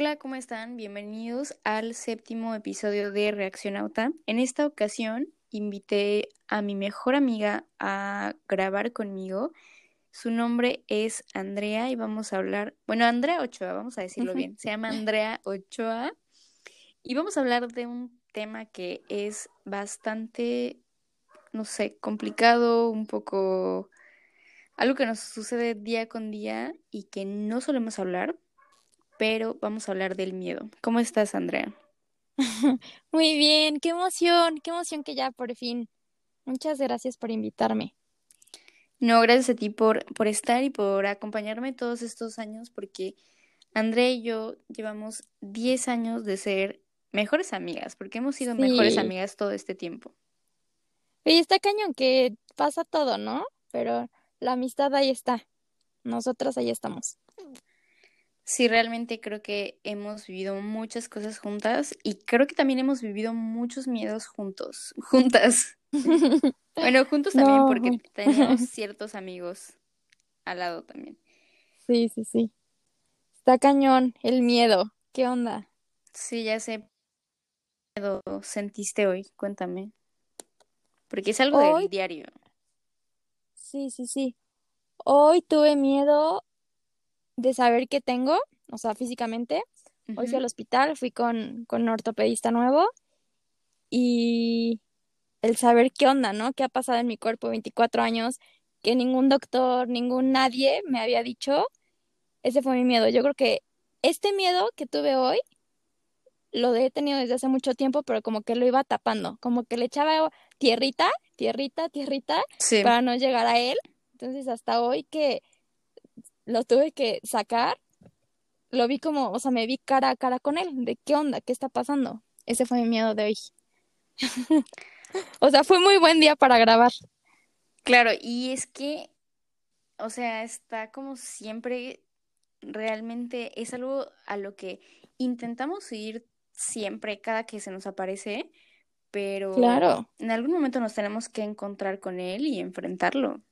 Hola, ¿cómo están? Bienvenidos al séptimo episodio de Reacción Auta. En esta ocasión invité a mi mejor amiga a grabar conmigo. Su nombre es Andrea y vamos a hablar, bueno, Andrea Ochoa, vamos a decirlo bien. Se llama Andrea Ochoa y vamos a hablar de un tema que es bastante, no sé, complicado, un poco algo que nos sucede día con día y que no solemos hablar, pero vamos a hablar del miedo. ¿Cómo estás, Andrea? Muy bien, qué emoción, qué emoción que ya por fin. Muchas gracias por invitarme. No, gracias a ti por, por estar y por acompañarme todos estos años, porque Andrea y yo llevamos 10 años de ser mejores amigas, porque hemos sido mejores amigas todo este tiempo. Y está cañón que pasa todo, ¿no? Pero la amistad ahí está. Nosotras ahí estamos. Sí, realmente creo que hemos vivido muchas cosas juntas y creo que también hemos vivido muchos miedos juntos, juntas. bueno, juntos también porque tenemos ciertos amigos al lado también. Sí, sí, sí. Está cañón el miedo. ¿Qué onda? Sí, ya sé. ¿Qué miedo sentiste hoy? Cuéntame. Porque es algo del diario. Sí, sí, sí. Hoy tuve miedo de saber qué tengo, o sea, físicamente. Hoy fui al hospital, fui con, con un ortopedista nuevo y el saber qué onda, ¿no? ¿Qué ha pasado en mi cuerpo 24 años? Que ningún doctor, ningún nadie me había dicho. Ese fue mi miedo. Yo creo que este miedo que tuve hoy lo he tenido desde hace mucho tiempo, pero como que lo iba tapando, como que le echaba tierrita, tierrita, tierrita, para no llegar a él. Entonces hasta hoy que lo tuve que sacar, lo vi como, o sea, me vi cara a cara con él, de qué onda, qué está pasando. Ese fue mi miedo de hoy. o sea, fue muy buen día para grabar. Claro, y es que, o sea, está como siempre, realmente es algo a lo que intentamos ir siempre, cada que se nos aparece, pero claro. en algún momento nos tenemos que encontrar con él y enfrentarlo.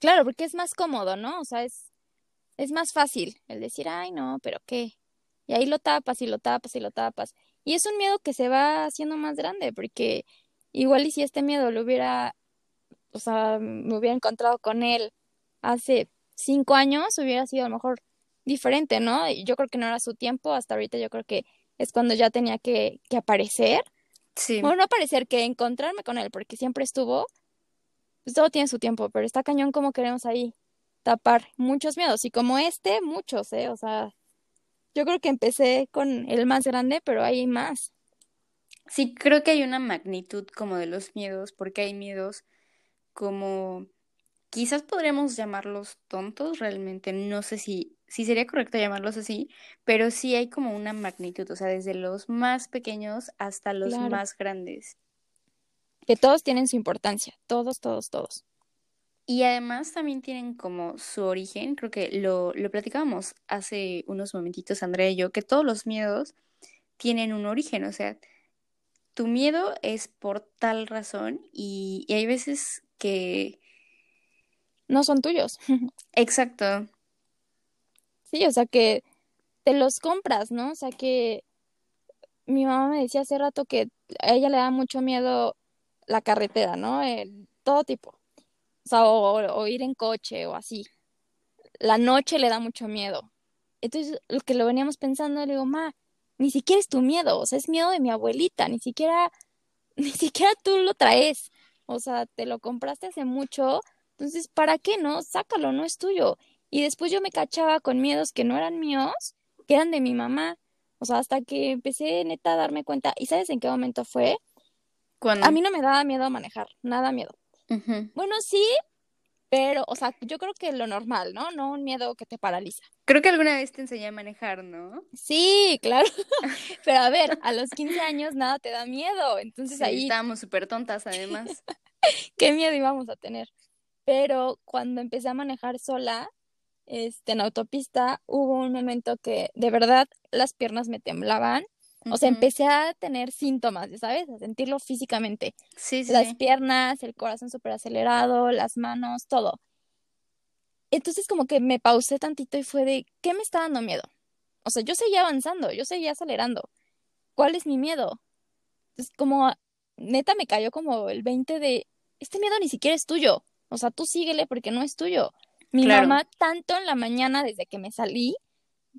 Claro, porque es más cómodo, ¿no? O sea, es, es más fácil el decir, ay, no, pero qué. Y ahí lo tapas y lo tapas y lo tapas. Y es un miedo que se va haciendo más grande, porque igual y si este miedo lo hubiera, o sea, me hubiera encontrado con él hace cinco años, hubiera sido a lo mejor diferente, ¿no? Y yo creo que no era su tiempo, hasta ahorita yo creo que es cuando ya tenía que, que aparecer. Sí. Bueno, no aparecer, que encontrarme con él, porque siempre estuvo, pues todo tiene su tiempo, pero está cañón como queremos ahí tapar muchos miedos. Y como este, muchos, ¿eh? O sea, yo creo que empecé con el más grande, pero hay más. Sí, creo que hay una magnitud como de los miedos, porque hay miedos como quizás podríamos llamarlos tontos, realmente no sé si, si sería correcto llamarlos así, pero sí hay como una magnitud, o sea, desde los más pequeños hasta los más grandes que todos tienen su importancia, todos, todos, todos. Y además también tienen como su origen, creo que lo, lo platicábamos hace unos momentitos, Andrea y yo, que todos los miedos tienen un origen, o sea, tu miedo es por tal razón y, y hay veces que... No son tuyos. Exacto. Sí, o sea que te los compras, ¿no? O sea que mi mamá me decía hace rato que a ella le da mucho miedo la carretera, ¿no? Todo tipo. O sea, o, ir en coche o así. La noche le da mucho miedo. Entonces, lo que lo veníamos pensando, le digo, ma, ni siquiera es tu miedo, o sea, es miedo de mi abuelita, ni siquiera, ni siquiera tú lo traes. O sea, te lo compraste hace mucho, entonces, ¿para qué no? Sácalo, no es tuyo. Y después yo me cachaba con miedos que no eran míos, que eran de mi mamá. O sea, hasta que empecé neta a darme cuenta. ¿Y sabes en qué momento fue? A mí no me daba miedo manejar, nada miedo. Bueno, sí, pero, o sea, yo creo que lo normal, ¿no? No un miedo que te paraliza. Creo que alguna vez te enseñé a manejar, ¿no? Sí, claro. pero a ver, a los 15 años nada te da miedo. Entonces ahí. Estábamos súper tontas, además. Qué miedo íbamos a tener. Pero cuando empecé a manejar sola, este, en autopista, hubo un momento que de verdad las piernas me temblaban o sea, empecé a tener síntomas, ¿sabes? A sentirlo físicamente. Sí, sí. Las piernas, el corazón súper acelerado, las manos, todo. Entonces como que me pausé tantito y fue de, ¿qué me está dando miedo? O sea, yo seguía avanzando, yo seguía acelerando. ¿Cuál es mi miedo? Entonces, como neta me cayó como el 20 de, este miedo ni siquiera es tuyo. O sea, tú síguele porque no es tuyo. Mi mamá tanto en la mañana desde que me salí,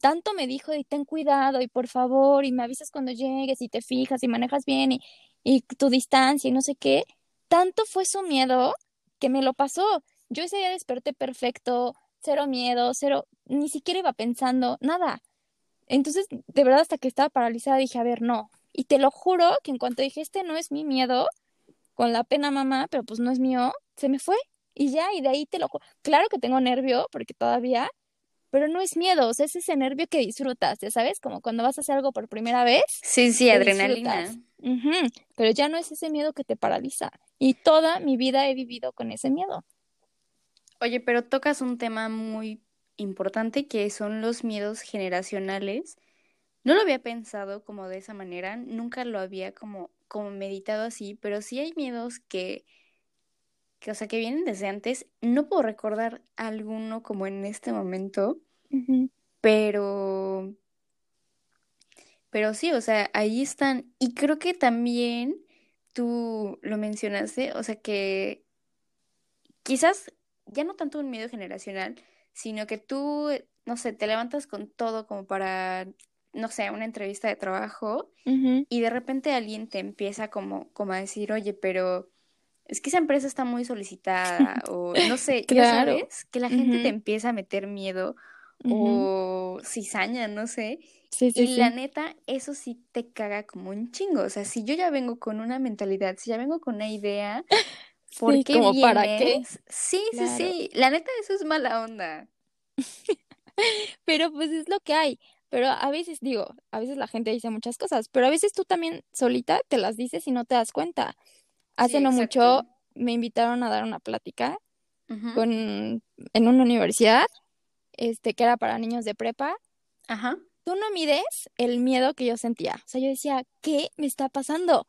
tanto me dijo y ten cuidado y por favor y me avisas cuando llegues y te fijas y manejas bien y, y tu distancia y no sé qué. Tanto fue su miedo que me lo pasó. Yo ese día desperté perfecto, cero miedo, cero, ni siquiera iba pensando nada. Entonces, de verdad, hasta que estaba paralizada dije, a ver, no. Y te lo juro que en cuanto dije, este no es mi miedo, con la pena mamá, pero pues no es mío, se me fue. Y ya, y de ahí te lo juro. Claro que tengo nervio, porque todavía, pero no es miedo, o sea, es ese nervio que disfrutas, ya sabes, como cuando vas a hacer algo por primera vez. Sí, sí, adrenalina. Pero ya no es ese miedo que te paraliza. Y toda mi vida he vivido con ese miedo. Oye, pero tocas un tema muy importante que son los miedos generacionales. No lo había pensado como de esa manera, nunca lo había como, como meditado así, pero sí hay miedos que, que, o sea, que vienen desde antes. No puedo recordar alguno como en este momento, pero, pero sí, o sea, ahí están. Y creo que también tú lo mencionaste, o sea, que quizás ya no tanto un miedo generacional, sino que tú, no sé, te levantas con todo como para, no sé, una entrevista de trabajo y de repente alguien te empieza como, como a decir, oye, pero es que esa empresa está muy solicitada o no sé, claro. sabes, que la gente te empieza a meter miedo o cizaña, no sé. Sí, sí, y la neta, eso sí te caga como un chingo. O sea, si yo ya vengo con una mentalidad, si ya vengo con una idea, ¿Por qué como para qué? Sí, sí, sí. La neta, eso es mala onda. pero pues es lo que hay. Pero a veces digo, a veces la gente dice muchas cosas, pero a veces tú también solita te las dices y no te das cuenta. Hace no mucho me invitaron a dar una plática con, en una universidad, este, que era para niños de prepa. Ajá. Tú no mides el miedo que yo sentía. O sea, yo decía, ¿qué me está pasando?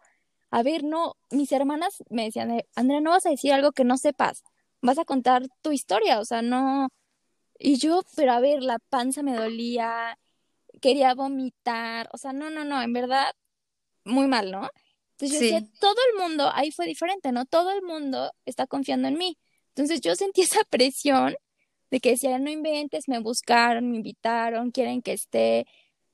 a ver, no, mis hermanas me decían, Andrea, no vas a decir algo que no sepas, vas a contar tu historia, o sea, no. Y yo, pero a ver, la panza me dolía, quería vomitar, o sea, no, no, no, en verdad, muy mal, ¿no? Entonces yo decía, todo el mundo, ahí fue diferente, ¿no? Todo el mundo está confiando en mí. Entonces yo sentí esa presión de que decía, no inventes, me buscaron, me invitaron, quieren que esté.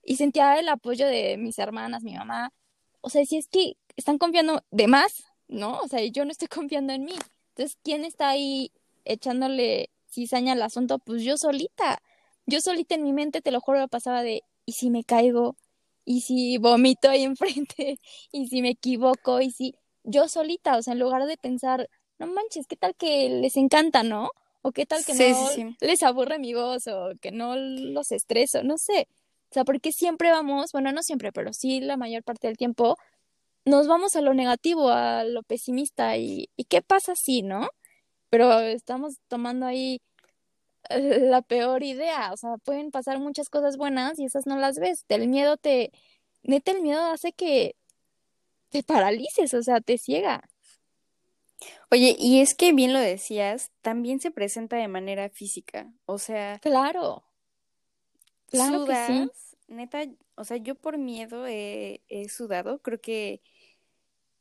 Y sentía el apoyo de mis hermanas, mi mamá. O sea, si es que están confiando de más, ¿no? O sea, yo no estoy confiando en mí. Entonces, ¿quién está ahí echándole cizaña al asunto? Pues yo solita. Yo solita en mi mente, te lo juro, lo pasaba de, ¿y si me caigo? ¿Y si vomito ahí enfrente? ¿Y si me equivoco? ¿Y si yo solita? O sea, en lugar de pensar, no manches, ¿qué tal que les encanta, no? O qué tal que no les aburre mi voz o que no los estreso, no sé. O sea, porque siempre vamos, bueno, no siempre, pero sí la mayor parte del tiempo nos vamos a lo negativo, a lo pesimista y, y qué pasa si, ¿no? Pero estamos tomando ahí la peor idea, o sea, pueden pasar muchas cosas buenas y esas no las ves. El miedo te, neta, el miedo hace que te paralices, o sea, te ciega. Oye, y es que bien lo decías, también se presenta de manera física, o sea. Claro. Claro que sí. Neta, o sea, yo por miedo he sudado, creo que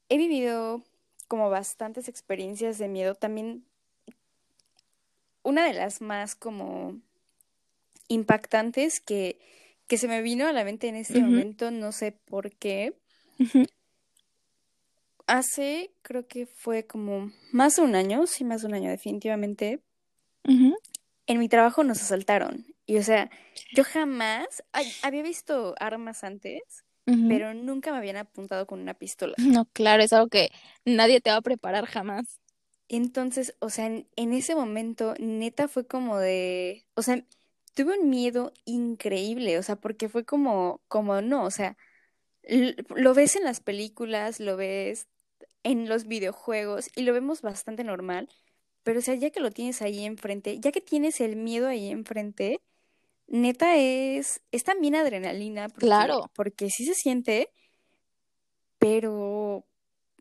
he vivido como bastantes experiencias de miedo. También una de las más como impactantes que, que se me vino a la mente en este momento, no sé por qué. Hace, creo que fue como más de un año, sí, más de un año definitivamente. En mi trabajo nos asaltaron. Y o sea, yo jamás había visto armas antes pero nunca me habían apuntado con una pistola. No, claro, es algo que nadie te va a preparar jamás. Entonces, o sea, en, ese momento, neta fue como de, o sea, tuve un miedo increíble, o sea, porque fue como, como no, o sea, lo ves en las películas, lo ves en los videojuegos y lo vemos bastante normal, pero o sea, ya que lo tienes ahí enfrente, ya que tienes el miedo ahí enfrente, neta es, es también adrenalina. claro. Porque sí se siente, pero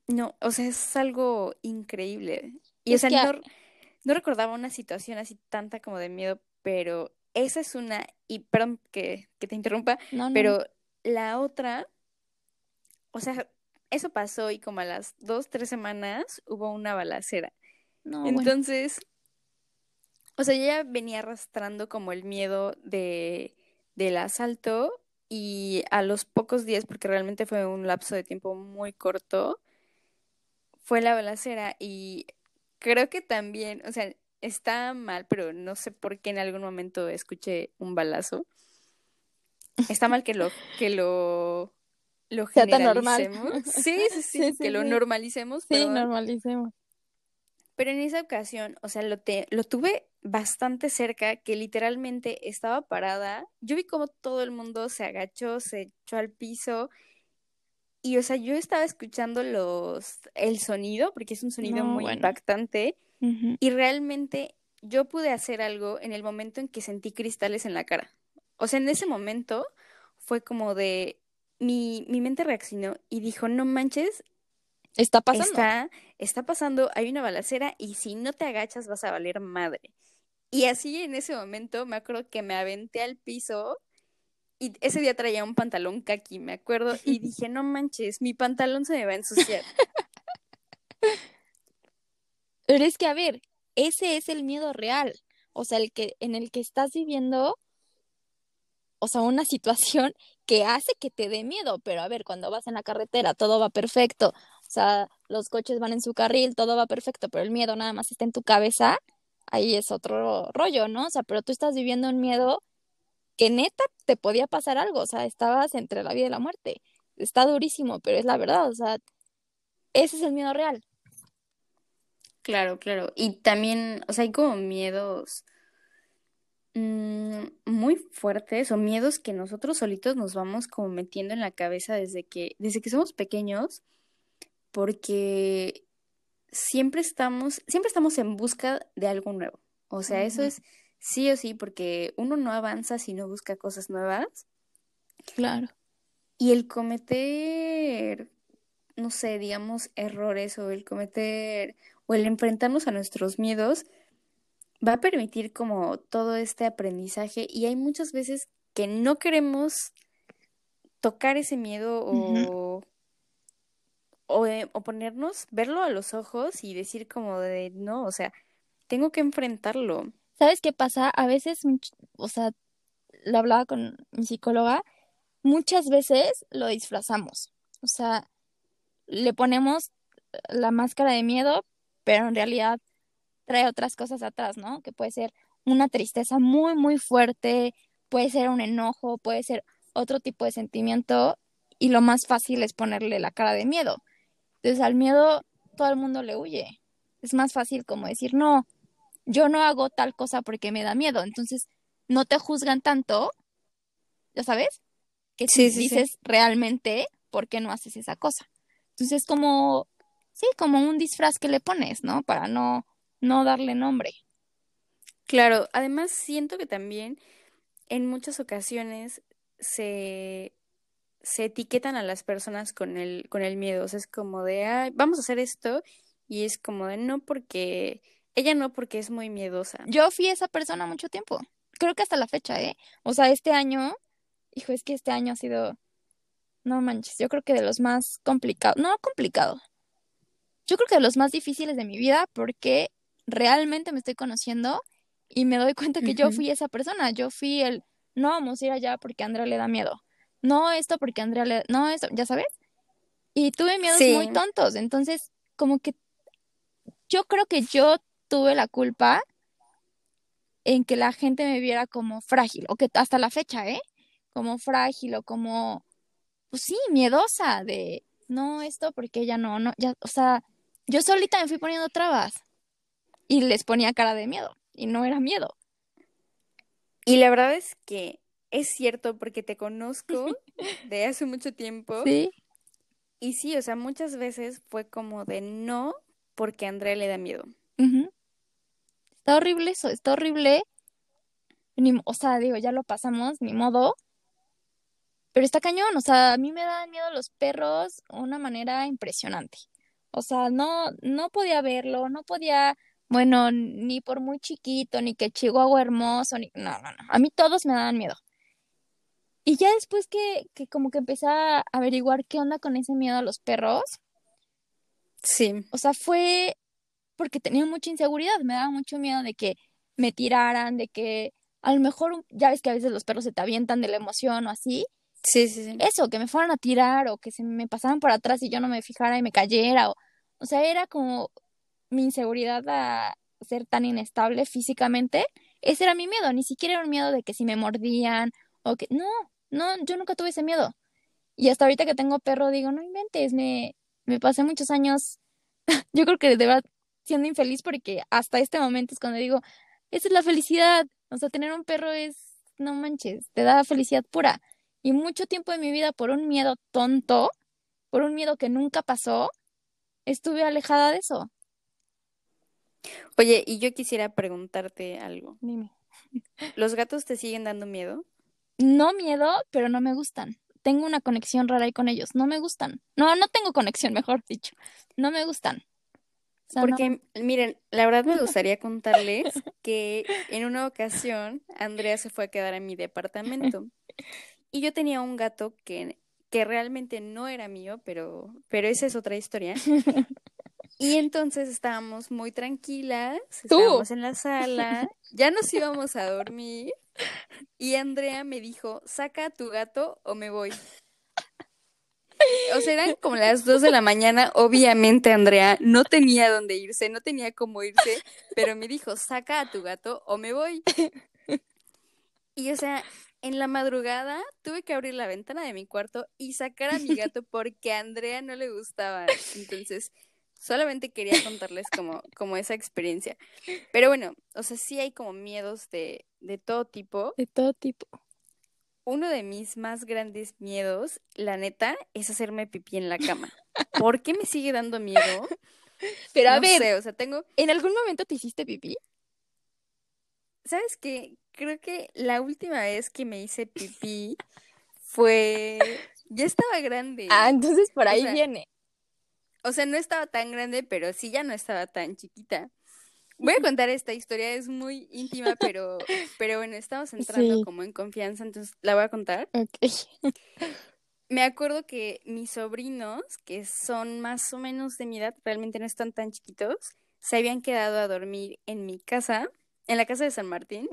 no, o sea, es algo increíble. Y o sea, no, no, recordaba una situación así tanta como de miedo, pero esa es una, y perdón que, que te interrumpa, No, no. pero la otra, o sea, eso pasó y como a las dos, tres semanas hubo una balacera. no, bueno. Entonces, o sea, yo ya venía arrastrando como el miedo de, del asalto y a los pocos días, porque realmente fue un lapso de tiempo muy corto, fue la balacera y creo que también, o sea, está mal, pero no sé por qué en algún momento escuché un balazo. Está mal que lo, que lo, lo Sea tan normal. generalicemos. Sí, sí, sí, Sí, sí, que lo sí. normalicemos, Sí, perdón. normalicemos. Pero en esa ocasión, o sea, lo, te, lo tuve bastante cerca, que literalmente estaba parada. Yo vi como todo el mundo se agachó, se echó al piso. Y, o sea, yo estaba escuchando los, el sonido, porque es un sonido No, muy bueno. impactante. Y realmente yo pude hacer algo en el momento en que sentí cristales en la cara. O sea, en ese momento fue como de, mi, mi mente reaccionó y dijo, no manches, Está pasando. Está, está pasando, hay una balacera y si no te agachas vas a valer madre. Y así en ese momento me acuerdo que me aventé al piso y ese día traía un pantalón kaki, me acuerdo, y dije, no manches, mi pantalón se me va a ensuciar. Pero es que, a ver, ese es el miedo real. O sea, el que, en el que estás viviendo, o sea, una situación que hace que te dé miedo. Pero a ver, cuando vas en la carretera, todo va perfecto. O sea, los coches van en su carril, todo va perfecto, pero el miedo nada más está en tu cabeza. Ahí es otro rollo, ¿no? O sea, pero tú estás viviendo un miedo que neta te podía pasar algo. O sea, estabas entre la vida y la muerte. Está durísimo, pero es la verdad. O sea, ese es el miedo real. Claro, claro. Y también, o sea, hay como miedos mm, muy fuertes o miedos que nosotros solitos nos vamos como metiendo en la cabeza desde que, desde que somos pequeños, porque siempre estamos, siempre estamos en busca de algo nuevo. O sea, eso es sí o sí, porque uno no avanza si no busca cosas nuevas. Claro. Y el cometer, no sé, digamos, errores o el cometer o el enfrentarnos a nuestros miedos va a permitir como todo este aprendizaje y hay muchas veces que no queremos tocar ese miedo o, o, eh, o ponernos, verlo a los ojos y decir como de, no, o sea, tengo que enfrentarlo. ¿Sabes qué pasa? A veces, o sea, lo hablaba con mi psicóloga, muchas veces lo disfrazamos. O sea, le ponemos la máscara de miedo, pero en realidad trae otras cosas atrás, ¿no? Que puede ser una tristeza muy, muy fuerte, puede ser un enojo, puede ser otro tipo de sentimiento, y lo más fácil es ponerle la cara de miedo. Entonces, al miedo todo el mundo le huye. Es más fácil como decir, no, yo no hago tal cosa porque me da miedo. Entonces, no te juzgan tanto, ¿ya sabes? Que si Sí, sí, sí. dices realmente por qué no haces esa cosa. Entonces, es como, sí, como un disfraz que le pones, ¿no? Para no, no darle nombre. Claro, además siento que también en muchas ocasiones se, se etiquetan a las personas con el, con el miedo. O sea, es como de, "Ay, vamos a hacer esto. Y es como de, no porque, ella no porque es muy miedosa. Yo fui esa persona mucho tiempo. Creo que hasta la fecha, ¿eh? O sea, este año, hijo, es que este año ha sido, no manches, yo creo que de los más complicados, no complicado, yo creo que de los más difíciles de mi vida porque realmente me estoy conociendo y me doy cuenta que yo fui esa persona. Yo fui el, no vamos a ir allá porque a Andrea le da miedo. No esto porque a Andrea le, no esto, ¿ya sabes? Y tuve miedos muy tontos. Entonces, como que yo creo que yo tuve la culpa en que la gente me viera como frágil, o que hasta la fecha, ¿eh? Como frágil o como, pues sí, miedosa de, no, esto porque ella no, no, ya, o sea, yo solita me fui poniendo trabas y les ponía cara de miedo y no era miedo. y la verdad es que es cierto porque te conozco de hace mucho tiempo. Sí, Y sí, o sea, muchas veces fue como de no porque a Andrea le da miedo. ujú. Está horrible eso, está horrible. Ni, o sea, digo, ya lo pasamos, ni modo. Pero está cañón, o sea, a mí me dan miedo los perros de una manera impresionante. O sea, no, no podía verlo, no podía Bueno, ni por muy chiquito, ni que Chihuahua hermoso, ni... No, no, no. A mí todos me daban miedo. Y ya después que, que como que empecé a averiguar qué onda con ese miedo a los perros, Sí. o sea, fue porque tenía mucha inseguridad, me daba mucho miedo de que me tiraran, de que a lo mejor, ya ves que a veces los perros se te avientan de la emoción o así, Sí, sí, sí. eso, que me fueran a tirar o que se me pasaran por atrás y yo no me fijara y me cayera, o, o sea, era como mi inseguridad a ser tan inestable físicamente, ese era mi miedo, ni siquiera era un miedo de que si me mordían o que, no, no, yo nunca tuve ese miedo. Y hasta ahorita que tengo perro digo, no inventes, me, me pasé muchos años, yo creo que de verdad siendo infeliz porque hasta este momento es cuando digo, esa es la felicidad, o sea, tener un perro es, no manches, te da felicidad pura. Y mucho tiempo de mi vida por un miedo tonto, por un miedo que nunca pasó, estuve alejada de eso. Oye, y yo quisiera preguntarte algo. Dime. ¿Los gatos te siguen dando miedo? No miedo, pero no me gustan. Tengo una conexión rara ahí con ellos. No me gustan. No, no tengo conexión, mejor dicho. No me gustan. No. Porque, miren, la verdad me gustaría contarles que en una ocasión Andrea se fue a quedar en mi departamento y yo tenía un gato que, que realmente no era mío, pero, pero esa es otra historia. Y entonces estábamos muy tranquilas, Tú. estábamos en la sala, ya nos íbamos a dormir y Andrea me dijo, saca a tu gato o me voy. O sea, eran como las dos de la mañana, obviamente Andrea no tenía dónde irse, no tenía cómo irse, pero me dijo, saca a tu gato o me voy. Y o sea, en la madrugada tuve que abrir la ventana de mi cuarto y sacar a mi gato porque a Andrea no le gustaba. Entonces, solamente quería contarles como, como esa experiencia. Pero bueno, o sea, sí hay como miedos de, de todo tipo. De todo tipo. Uno de mis más grandes miedos, la neta, es hacerme pipí en la cama. ¿Por qué me sigue dando miedo? Pero a No ver, sé, o sea, tengo, ¿en algún momento te hiciste pipí? ¿sabes qué? Creo que la última vez que me hice pipí fue, ya estaba grande. Ah, entonces por O ahí sea, viene. O sea, no estaba tan grande, pero sí ya no estaba tan chiquita. Voy a contar esta historia, es muy íntima, pero, pero bueno, estamos entrando Sí. como en confianza, entonces la voy a contar. Ok. Me acuerdo que mis sobrinos, que son más o menos de mi edad, realmente no están tan chiquitos, se habían quedado a dormir en mi casa, en la casa de San Martín,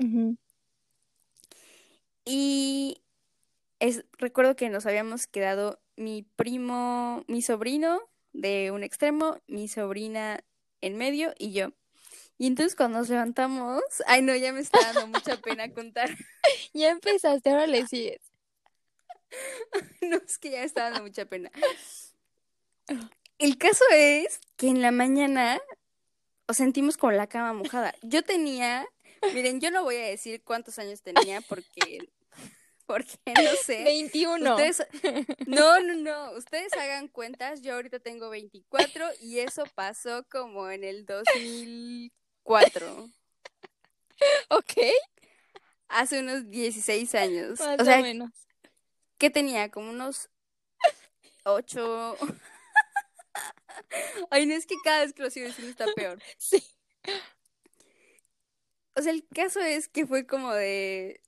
y es, recuerdo que nos habíamos quedado mi primo, mi sobrino de un extremo, mi sobrina en medio y yo. Y entonces cuando nos levantamos, ay no, ya me está dando mucha pena contar. Ya empezaste, ahora le sigues. No, es que ya me está dando mucha pena. El caso es que en la mañana o sentimos con la cama mojada. Yo tenía, miren, yo no voy a decir cuántos años tenía porque, porque no sé. 21. Ustedes, no, no, no, ustedes hagan cuentas, yo ahorita tengo 24 y eso pasó como en el 2004, Ok, hace unos 16 años. más O sea, o menos. ¿qué tenía? Como unos 8. Ay, no es que cada vez que lo sigo diciendo está peor. Sí. O sea, el caso es que fue como de...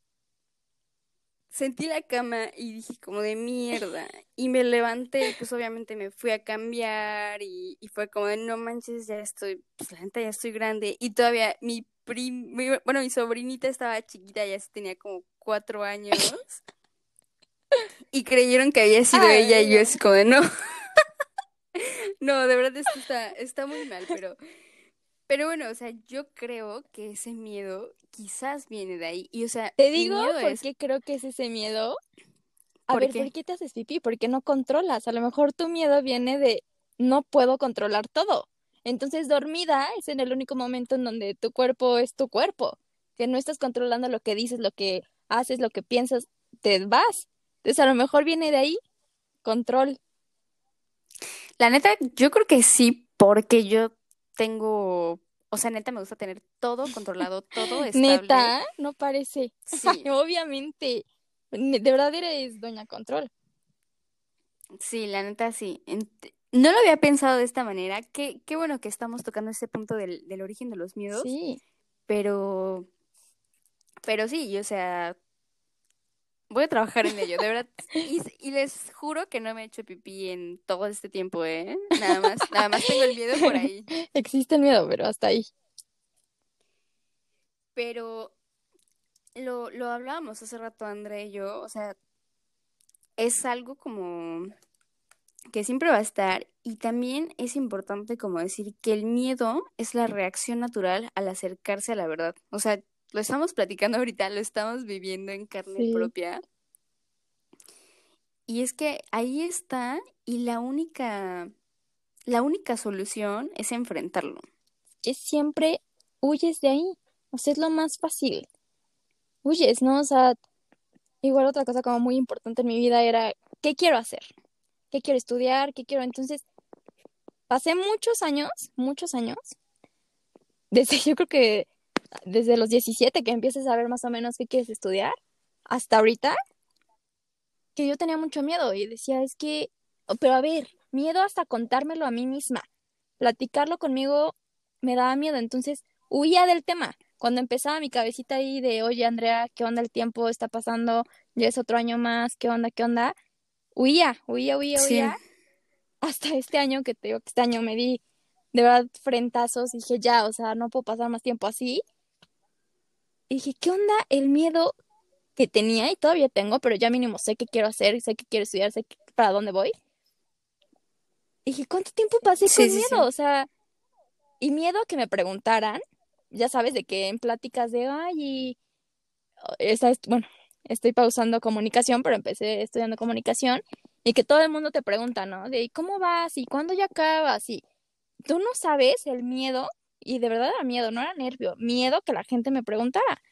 Sentí la cama y dije como de mierda. Y me levanté y pues obviamente me fui a cambiar y, y fue como de no manches, ya estoy, pues la neta ya estoy grande. Y todavía mi prim, mi- bueno, mi sobrinita estaba chiquita, ya tenía como cuatro años. Y creyeron que había sido Ay, ella y yo así como de no. No, de verdad esto está, está muy mal, pero... Pero bueno, o sea, yo creo que ese miedo quizás viene de ahí. Y o sea, Te digo miedo por es... qué creo que es ese miedo. A ¿Por ver, qué? ¿por qué te haces pipí? Porque no controlas. A lo mejor tu miedo viene de no puedo controlar todo. Entonces, dormida es en el único momento en donde tu cuerpo es tu cuerpo, que no estás controlando lo que dices, lo que haces, lo que piensas, te vas. Entonces, a lo mejor viene de ahí control. La neta, yo creo que sí, porque yo tengo... O sea, neta, me gusta tener todo controlado, todo estable. Neta, no parece. Sí, Obviamente. De verdad eres doña control. sí, la neta, sí. No lo había pensado de esta manera. Qué, qué bueno que estamos tocando ese punto del, del origen de los miedos. Sí. Pero, pero sí, o sea, voy a trabajar en ello, de verdad. Y, y, les juro que no me he hecho pipí en todo este tiempo, ¿eh? Nada más, nada más tengo el miedo por ahí. Existe el miedo, pero hasta ahí. Pero lo, lo hablábamos hace rato, André y yo, o sea, es algo como que siempre va a estar y también es importante como decir que el miedo es la reacción natural al acercarse a la verdad. O sea, lo estamos platicando ahorita, lo estamos viviendo en carne propia. Y es que ahí está y la única la única solución es enfrentarlo. Es siempre huyes de ahí. O sea, es lo más fácil. Huyes, ¿no? O sea, igual otra cosa como muy importante en mi vida era, ¿qué quiero hacer? ¿Qué quiero estudiar? ¿Qué quiero? Entonces, pasé muchos años, muchos años, desde yo creo que desde los 17 que empieces a saber más o menos qué quieres estudiar, hasta ahorita, que yo tenía mucho miedo y decía, es que, pero a ver, miedo hasta contármelo a mí misma, platicarlo conmigo me daba miedo, entonces huía del tema cuando empezaba mi cabecita ahí de, oye, Andrea, ¿qué onda el tiempo está pasando? Ya es otro año más, ¿qué onda, qué onda? Huía, huía, huía, huía. Hasta este año, que te digo que este año me di de verdad frentazos, dije, ya, o sea, no puedo pasar más tiempo así. Y dije, ¿qué onda el miedo que tenía y todavía tengo, pero ya mínimo sé qué quiero hacer, sé qué quiero estudiar, sé para dónde voy? Y dije, ¿cuánto tiempo pasé con miedo? O sea, y miedo a que me preguntaran ya sabes, de que en pláticas de, ay, y es, bueno, estoy pausando comunicación, pero empecé estudiando comunicación y que todo el mundo te pregunta, ¿no? De, ¿cómo vas? ¿Y cuándo ya acabas? Y tú no sabes el miedo, y de verdad era miedo, no era nervio, miedo que la gente me preguntara.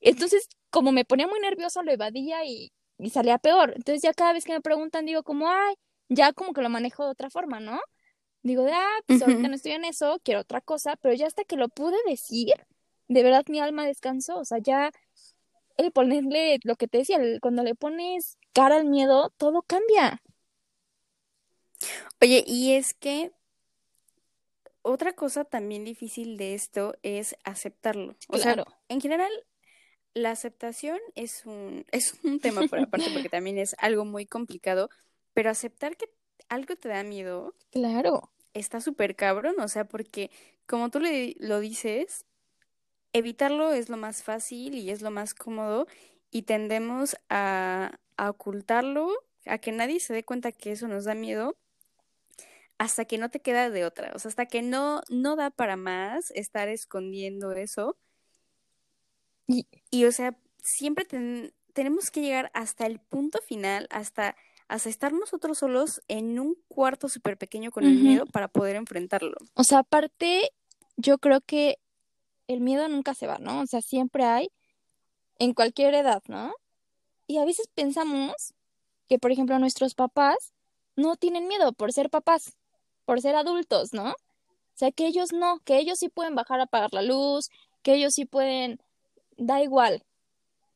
Entonces, como me ponía muy nerviosa, lo evadía y, y salía peor. Entonces, ya cada vez que me preguntan, digo como, ay, ya como que lo manejo de otra forma, ¿no? Digo, de, ah, pues ahorita no estoy en eso, quiero otra cosa, pero ya hasta que lo pude decir, de verdad mi alma descansó, o sea, ya el ponerle lo que te decía, cuando le pones cara al miedo, todo cambia. Oye, y es que otra cosa también difícil de esto es aceptarlo. O sea, en general, la aceptación es un, es un tema por aparte porque también es algo muy complicado, pero aceptar que algo te da miedo. Claro está súper cabrón, o sea, porque como tú le, lo dices, evitarlo es lo más fácil y es lo más cómodo y tendemos a, a ocultarlo, a que nadie se dé cuenta que eso nos da miedo hasta que no te queda de otra, o sea, hasta que no, no da para más estar escondiendo eso. Y, y o sea, siempre tenemos que llegar hasta el punto final, hasta hasta estar nosotros solos en un cuarto súper pequeño con el miedo para poder enfrentarlo. O sea, aparte, yo creo que el miedo nunca se va, ¿no? O sea, siempre hay en cualquier edad, ¿no? Y a veces pensamos que, por ejemplo, nuestros papás no tienen miedo por ser papás, por ser adultos, ¿no? O sea, que ellos no, que ellos sí pueden bajar a apagar la luz, que ellos sí pueden, da igual,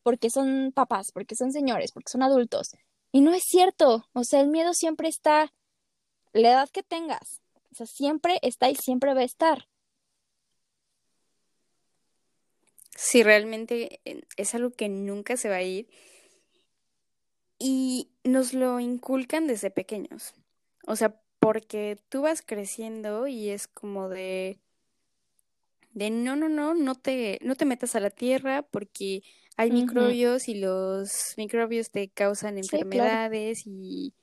porque son papás, porque son señores, porque son adultos. Y no es cierto, o sea, el miedo siempre está, la edad que tengas, o sea, siempre está y siempre va a estar. Sí, realmente eh, es algo que nunca se va a ir y nos lo inculcan desde pequeños. O sea, porque tú vas creciendo y es como de de no, no, no, no te no te metas a la tierra porque hay microbios y los microbios te causan enfermedades y,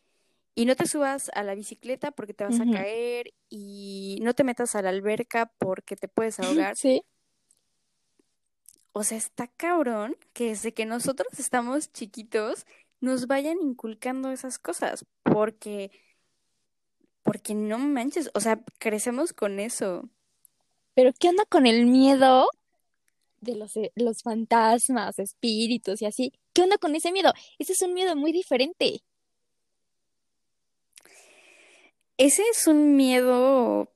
y, no te subas a la bicicleta porque te vas a caer y no te metas a la alberca porque te puedes ahogar. Sí. O sea, está cabrón que desde que nosotros estamos chiquitos nos vayan inculcando esas cosas porque porque no manches, o sea, crecemos con eso. Pero ¿qué onda con el miedo de los, eh, los fantasmas, espíritus y así. ¿Qué onda con ese miedo? Ese es un miedo muy diferente. Ese es un miedo,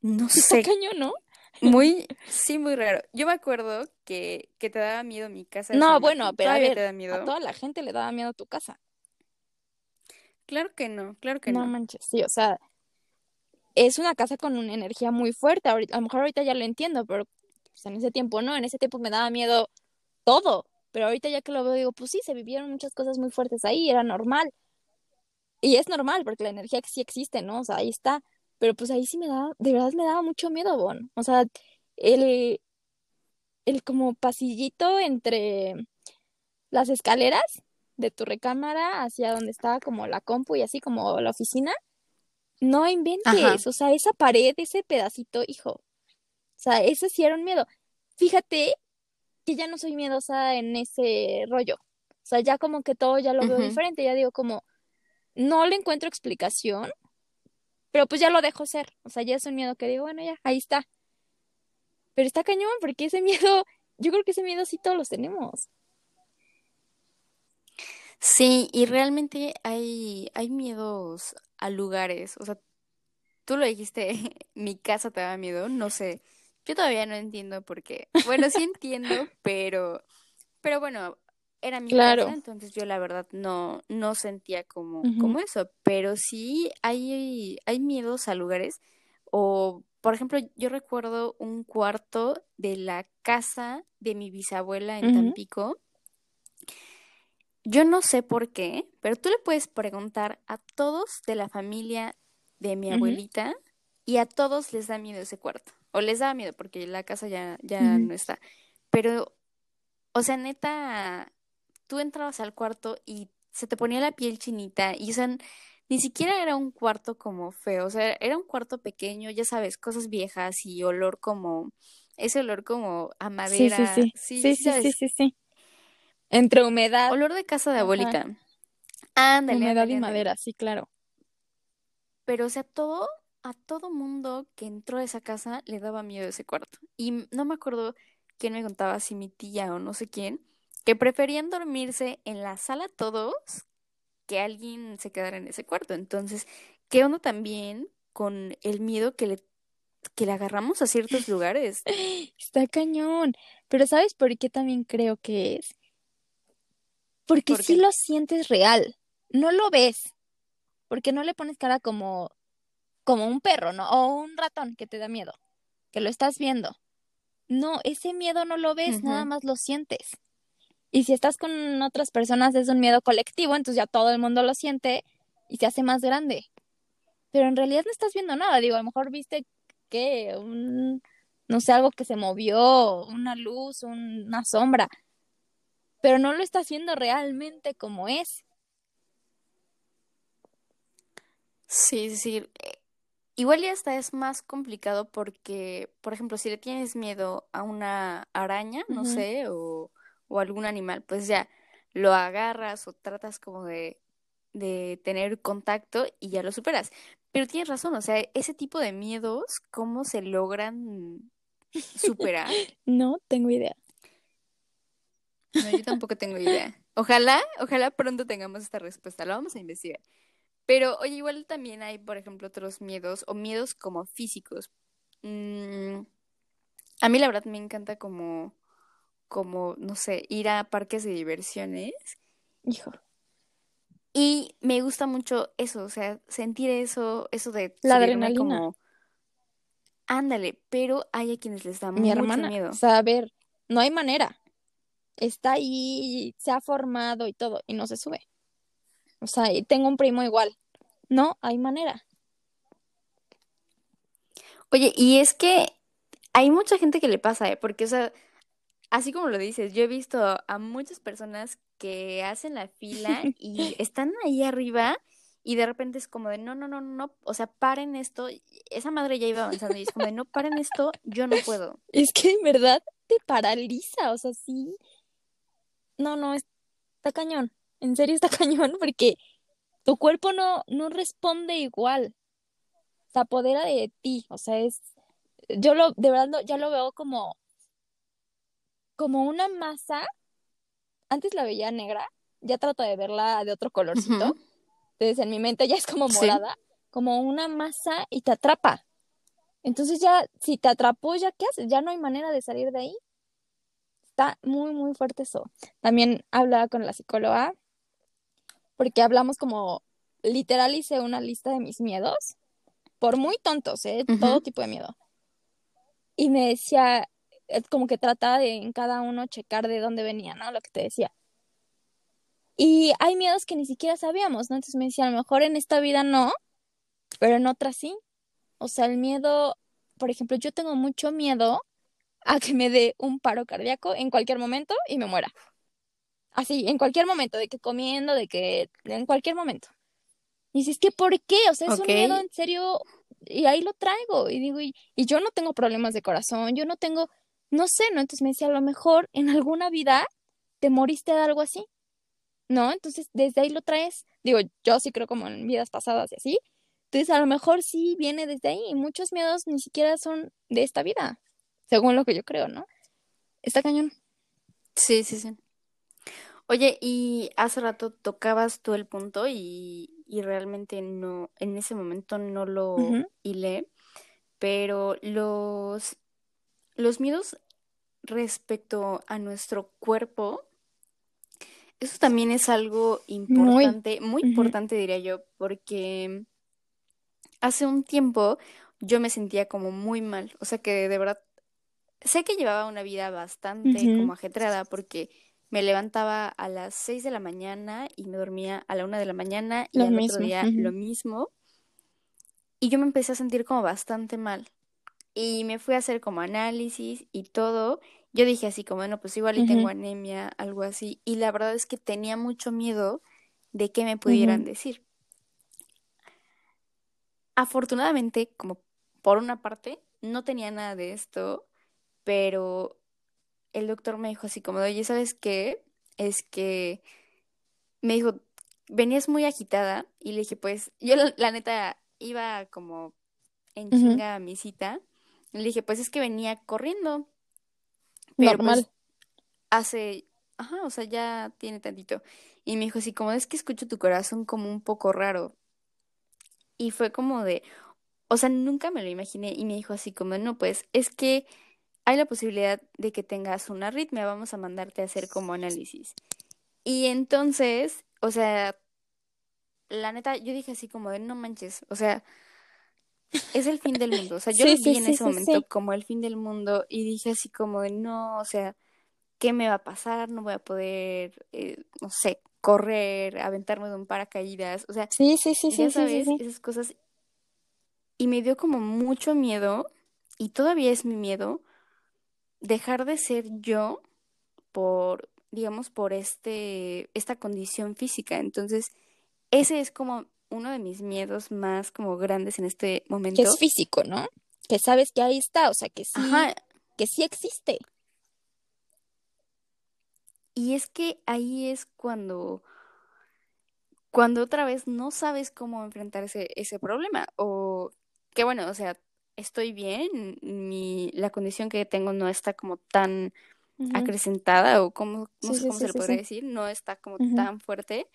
no sé. Caño, ¿no? Muy, sí, muy raro. Yo me acuerdo que, que te daba miedo mi casa. No, bueno, pero a, ver, a toda la gente le daba miedo tu casa. Claro que no, claro que no. no. manches, sí, o sea, es una casa con una energía muy fuerte. a lo mejor ahorita ya lo entiendo, pero pues, en ese tiempo no, en ese tiempo me daba miedo todo. Pero ahorita ya que lo veo, digo, pues sí, se vivieron muchas cosas muy fuertes ahí, era normal. Y es normal, porque la energía sí existe, ¿no? O sea, ahí está. Pero pues ahí sí me daba, de verdad me daba mucho miedo, Bon. O sea, el, el como pasillito entre las escaleras de tu recámara hacia donde estaba como la compu y así como la oficina. No inventes, o sea, esa pared, ese pedacito, hijo. O sea, ese sí era un miedo. Fíjate que ya no soy miedosa en ese rollo. O sea, ya como que todo ya lo veo diferente, ya digo como, no le encuentro explicación, pero pues ya lo dejo ser. O sea, ya es un miedo que digo, bueno, ya, ahí está. Pero está cañón, porque ese miedo, yo creo que ese miedo sí todos los tenemos. Sí, y realmente hay, hay miedos a lugares. O sea, tú lo dijiste, mi casa te da miedo, no sé. Yo todavía no entiendo por qué. Bueno, sí entiendo, pero, pero bueno, era mi casa, entonces yo la verdad no, no sentía como, como eso. Pero sí hay, hay miedos a lugares. O, por ejemplo, yo recuerdo un cuarto de la casa de mi bisabuela en Tampico. Yo no sé por qué, pero tú le puedes preguntar a todos de la familia de mi abuelita y a todos les da miedo ese cuarto. O les da miedo porque la casa ya, ya no está. Pero, o sea, neta, tú entrabas al cuarto y se te ponía la piel chinita y, o sea, ni siquiera era un cuarto como feo, o sea, era un cuarto pequeño, ya sabes, cosas viejas y olor como, ese olor como a madera. Sí, sí, sí. Sí, sí, sí, sí, Entre humedad. Olor de casa de abuelita. Ándale. Humedad y madera, sí, claro. Pero, o sea, todo, a todo mundo que entró a esa casa le daba miedo ese cuarto. Y no me acuerdo quién me contaba, si mi tía o no sé quién, que preferían dormirse en la sala todos que alguien se quedara en ese cuarto. Entonces, ¿qué onda también con el miedo que le, que le agarramos a ciertos lugares? Está cañón. Pero ¿sabes por qué también creo que es? Porque si lo sientes real, no lo ves. Porque no le pones cara como, como un perro, ¿no? O un ratón que te da miedo, que lo estás viendo. No, ese miedo no lo ves, nada más lo sientes. Y si estás con otras personas es un miedo colectivo, entonces ya todo el mundo lo siente y se hace más grande. Pero en realidad no estás viendo nada, digo, a lo mejor viste que un, no sé, algo que se movió, una luz, una sombra, pero no lo estás viendo realmente como es. Sí, sí. Eh, igual ya hasta es más complicado porque, por ejemplo, si le tienes miedo a una araña, no sé, o o algún animal, pues ya lo agarras o tratas como de, de tener contacto y ya lo superas. Pero tienes razón, o sea, ese tipo de miedos, ¿cómo se logran superar? no tengo idea. No, yo tampoco tengo idea. Ojalá, ojalá pronto tengamos esta respuesta, la vamos a investigar. Pero, oye, igual también hay, por ejemplo, otros miedos o miedos como físicos. Mm, a mí la verdad me encanta como como, no sé, ir a parques de diversiones. Hijo. Y me gusta mucho eso, o sea, sentir eso, eso de la adrenalina. Como... Ándale, pero hay a quienes les da Mi mucho hermana, miedo. O sea, a ver, no hay manera. Está ahí, se ha formado y todo, y no se sube. O sea, y tengo un primo igual. No hay manera. Oye, y es que hay mucha gente que le pasa, ¿eh? Porque, o sea, así como lo dices, yo he visto a muchas personas que hacen la fila y están ahí arriba y de repente es como de no, no, no, no, o sea, paren esto. Esa madre ya iba avanzando y es como de no, paren esto, yo no puedo. Es que en verdad te paraliza, o sea, sí. No, no, está cañón. En serio está cañón porque tu cuerpo no, no responde igual. Se apodera de ti, o sea, es. Yo lo, de verdad, ya lo veo como como una masa. Antes la veía negra, ya trato de verla de otro colorcito. Entonces en mi mente ya es como morada, como una masa y te atrapa. Entonces ya, si te atrapó, ¿ya qué haces? Ya no hay manera de salir de ahí. Está muy, muy fuerte eso. También hablaba con la psicóloga, porque hablamos como literal hice una lista de mis miedos, por muy tontos, ¿eh? Todo tipo de miedo. Y me decía, como que trataba de en cada uno checar de dónde venía, ¿no? Lo que te decía. Y hay miedos que ni siquiera sabíamos, ¿no? Entonces me decía, a lo mejor en esta vida no, pero en otra sí. O sea, el miedo, por ejemplo, yo tengo mucho miedo a que me dé un paro cardíaco en cualquier momento y me muera. Así, en cualquier momento, de que comiendo, de que en cualquier momento. Y dices, ¿qué por qué? O sea, es un miedo en serio y ahí lo traigo. Y digo, y, y, yo no tengo problemas de corazón, yo no tengo, no sé, ¿no? Entonces me decía, a lo mejor en alguna vida te moriste de algo así, ¿no? Entonces desde ahí lo traes. Digo, yo sí creo como en vidas pasadas y así. Entonces a lo mejor sí viene desde ahí. Y muchos miedos ni siquiera son de esta vida, según lo que yo creo, ¿no? Está cañón. Sí, sí, sí. Oye, y hace rato tocabas tú el punto y, realmente no, en ese momento no lo hilé, pero los, los miedos respecto a nuestro cuerpo, eso también es algo importante, muy, importante diría yo, porque hace un tiempo yo me sentía como muy mal, o sea que de verdad, sé que llevaba una vida bastante como ajetreada porque me levantaba a las 6 de la mañana y me dormía a la 1 de la mañana y al otro día lo mismo. Y yo me empecé a sentir como bastante mal. Y me fui a hacer como análisis y todo. Yo dije así como, bueno, pues igual y tengo anemia, algo así. Y la verdad es que tenía mucho miedo de que me pudieran decir. Afortunadamente, como por una parte, no tenía nada de esto, pero el doctor me dijo así como, oye, ¿sabes qué? Es que me dijo, venías muy agitada y le dije, pues, yo la, neta iba como en chinga a mi cita. Le dije, pues es que venía corriendo. Pero pues, Normal. hace, ajá, o sea, ya tiene tantito. Y me dijo así como, es que escucho tu corazón como un poco raro. Y fue como de, o sea, nunca me lo imaginé. Y me dijo así como, no, pues es que hay la posibilidad de que tengas una arritmia, vamos a mandarte a hacer como análisis. Y entonces, o sea, la neta, yo dije así como de no manches, o sea, es el fin del mundo. O sea, yo lo vi en ese momento como el fin del mundo y dije así como de no, o sea, ¿qué me va a pasar? No voy a poder, eh, no sé, correr, aventarme de un paracaídas, o sea, sí, sí, sí, ya sabes, esas cosas. Y me dio como mucho miedo, y todavía es mi miedo, dejar de ser yo por, digamos, por este, esta condición física. Entonces, ese es como uno de mis miedos más como grandes en este momento. Que es físico, ¿no? Que sabes que ahí está, o sea, que sí, que sí existe. Y es que ahí es cuando, cuando otra vez no sabes cómo enfrentar ese, ese problema. O que bueno, o sea, estoy bien, mi, la condición que tengo no está como tan acrecentada o como, no sé cómo se le podría decir, no está como tan fuerte,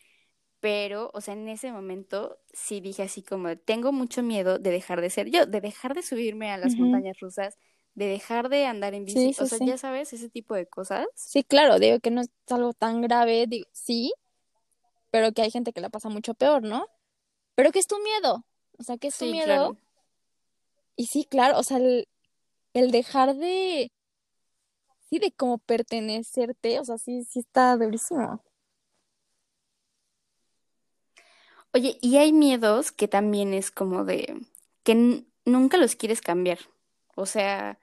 pero, o sea, en ese momento sí dije así como, tengo mucho miedo de dejar de ser yo, de dejar de subirme a las montañas rusas, de dejar de andar en bici, o sea, ya sabes, ese tipo de cosas. Sí, claro, digo que no es algo tan grave, digo, sí, pero que hay gente que la pasa mucho peor, ¿no? Pero que es tu miedo, o sea, que es tu miedo y sí, claro, o sea, el, dejar de, sí, de como pertenecerte, o sea, sí, sí está durísimo. Oye, y hay miedos que también es como de que nunca los quieres cambiar. O sea,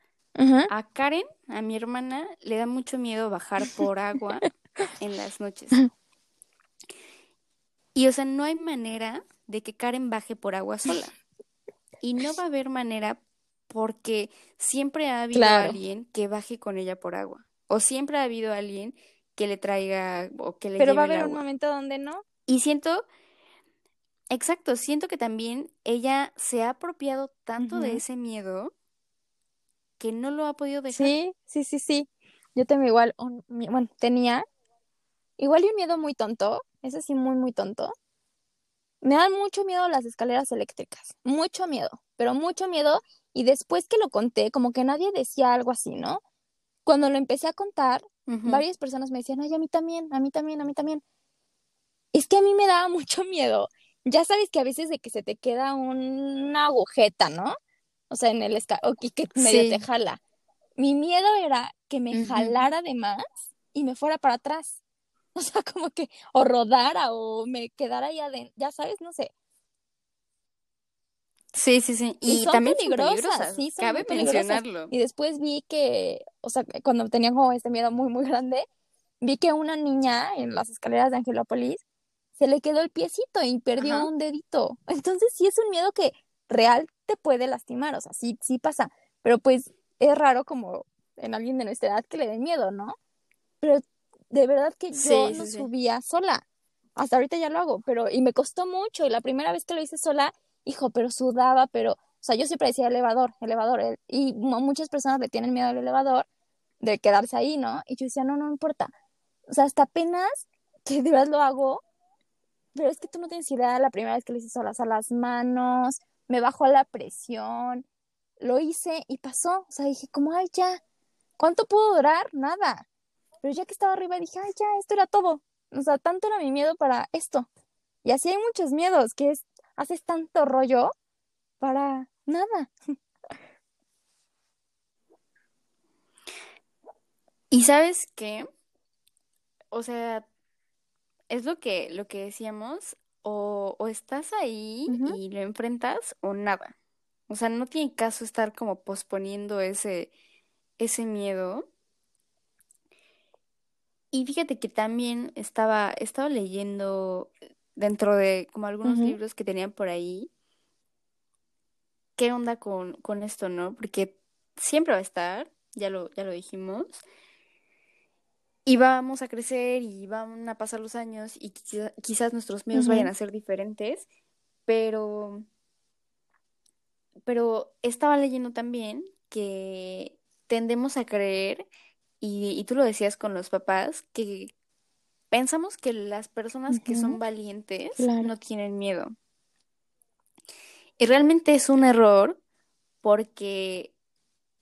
a Karen, a mi hermana, le da mucho miedo bajar por agua en las noches. Y o sea, no hay manera de que Karen baje por agua sola y no va a haber manera porque siempre ha habido alguien que baje con ella por agua o siempre ha habido alguien que le traiga o que le Pero va a haber un momento donde no. Y siento Exacto, siento que también ella se ha apropiado tanto de ese miedo que no lo ha podido dejar. Sí, sí, sí, sí. Yo tengo igual, bueno, tenía igual y un miedo muy tonto, ese sí muy, muy tonto, me dan mucho miedo las escaleras eléctricas, mucho miedo, pero mucho miedo. Y después que lo conté, como que nadie decía algo así, ¿no? Cuando lo empecé a contar, varias personas me decían, ay, a mí también, a mí también, a mí también. Es que a mí me daba mucho miedo ya sabes que a veces de que se te queda una agujeta, ¿no? O sea, en el esca o que, medio te jala. Mi miedo era que me jalara de más y me fuera para atrás. O sea, como que, o rodara o me quedara ahí adentro, ya sabes, no sé. Sí, sí, sí. Y, también peligrosas, sí, cabe mencionarlo. Y después vi que, o sea, cuando tenía como este miedo muy, muy grande, vi que una niña en las escaleras de Angelópolis se le quedó el piecito y perdió un dedito. Entonces sí es un miedo que real te puede lastimar, o sea, sí, sí pasa, pero pues es raro como en alguien de nuestra edad que le dé miedo, ¿no? Pero de verdad que yo no subía sola. Hasta ahorita ya lo hago, pero y me costó mucho y la primera vez que lo hice sola, hijo, pero sudaba, pero, o sea, yo siempre decía elevador, elevador, y muchas personas le tienen miedo al elevador de quedarse ahí, ¿no? Y yo decía, no, no importa. O sea, hasta apenas que de verdad lo hago, pero es que tú no tienes idea la primera vez que lo hice sola, o sea, las manos, me bajó la presión, lo hice y pasó, o sea, dije, como, ay, ya, ¿cuánto pudo durar? Nada. Pero ya que estaba arriba dije, ay, ya, esto era todo. O sea, tanto era mi miedo para esto. Y así hay muchos miedos, que es, haces tanto rollo para nada. Y sabes qué? O sea, es lo que, lo que decíamos, o, o estás ahí y lo enfrentas o nada. O sea, no tiene caso estar como posponiendo ese, ese miedo. Y fíjate que también estaba, estaba leyendo dentro de como algunos libros que tenían por ahí. ¿Qué onda con, con esto, no? Porque siempre va a estar, ya lo, ya lo dijimos y vamos a crecer y van a pasar los años y quizás nuestros miedos vayan a ser diferentes, pero, pero estaba leyendo también que tendemos a creer, y, tú lo decías con los papás, que pensamos que las personas que son valientes no tienen miedo. Y realmente es un error porque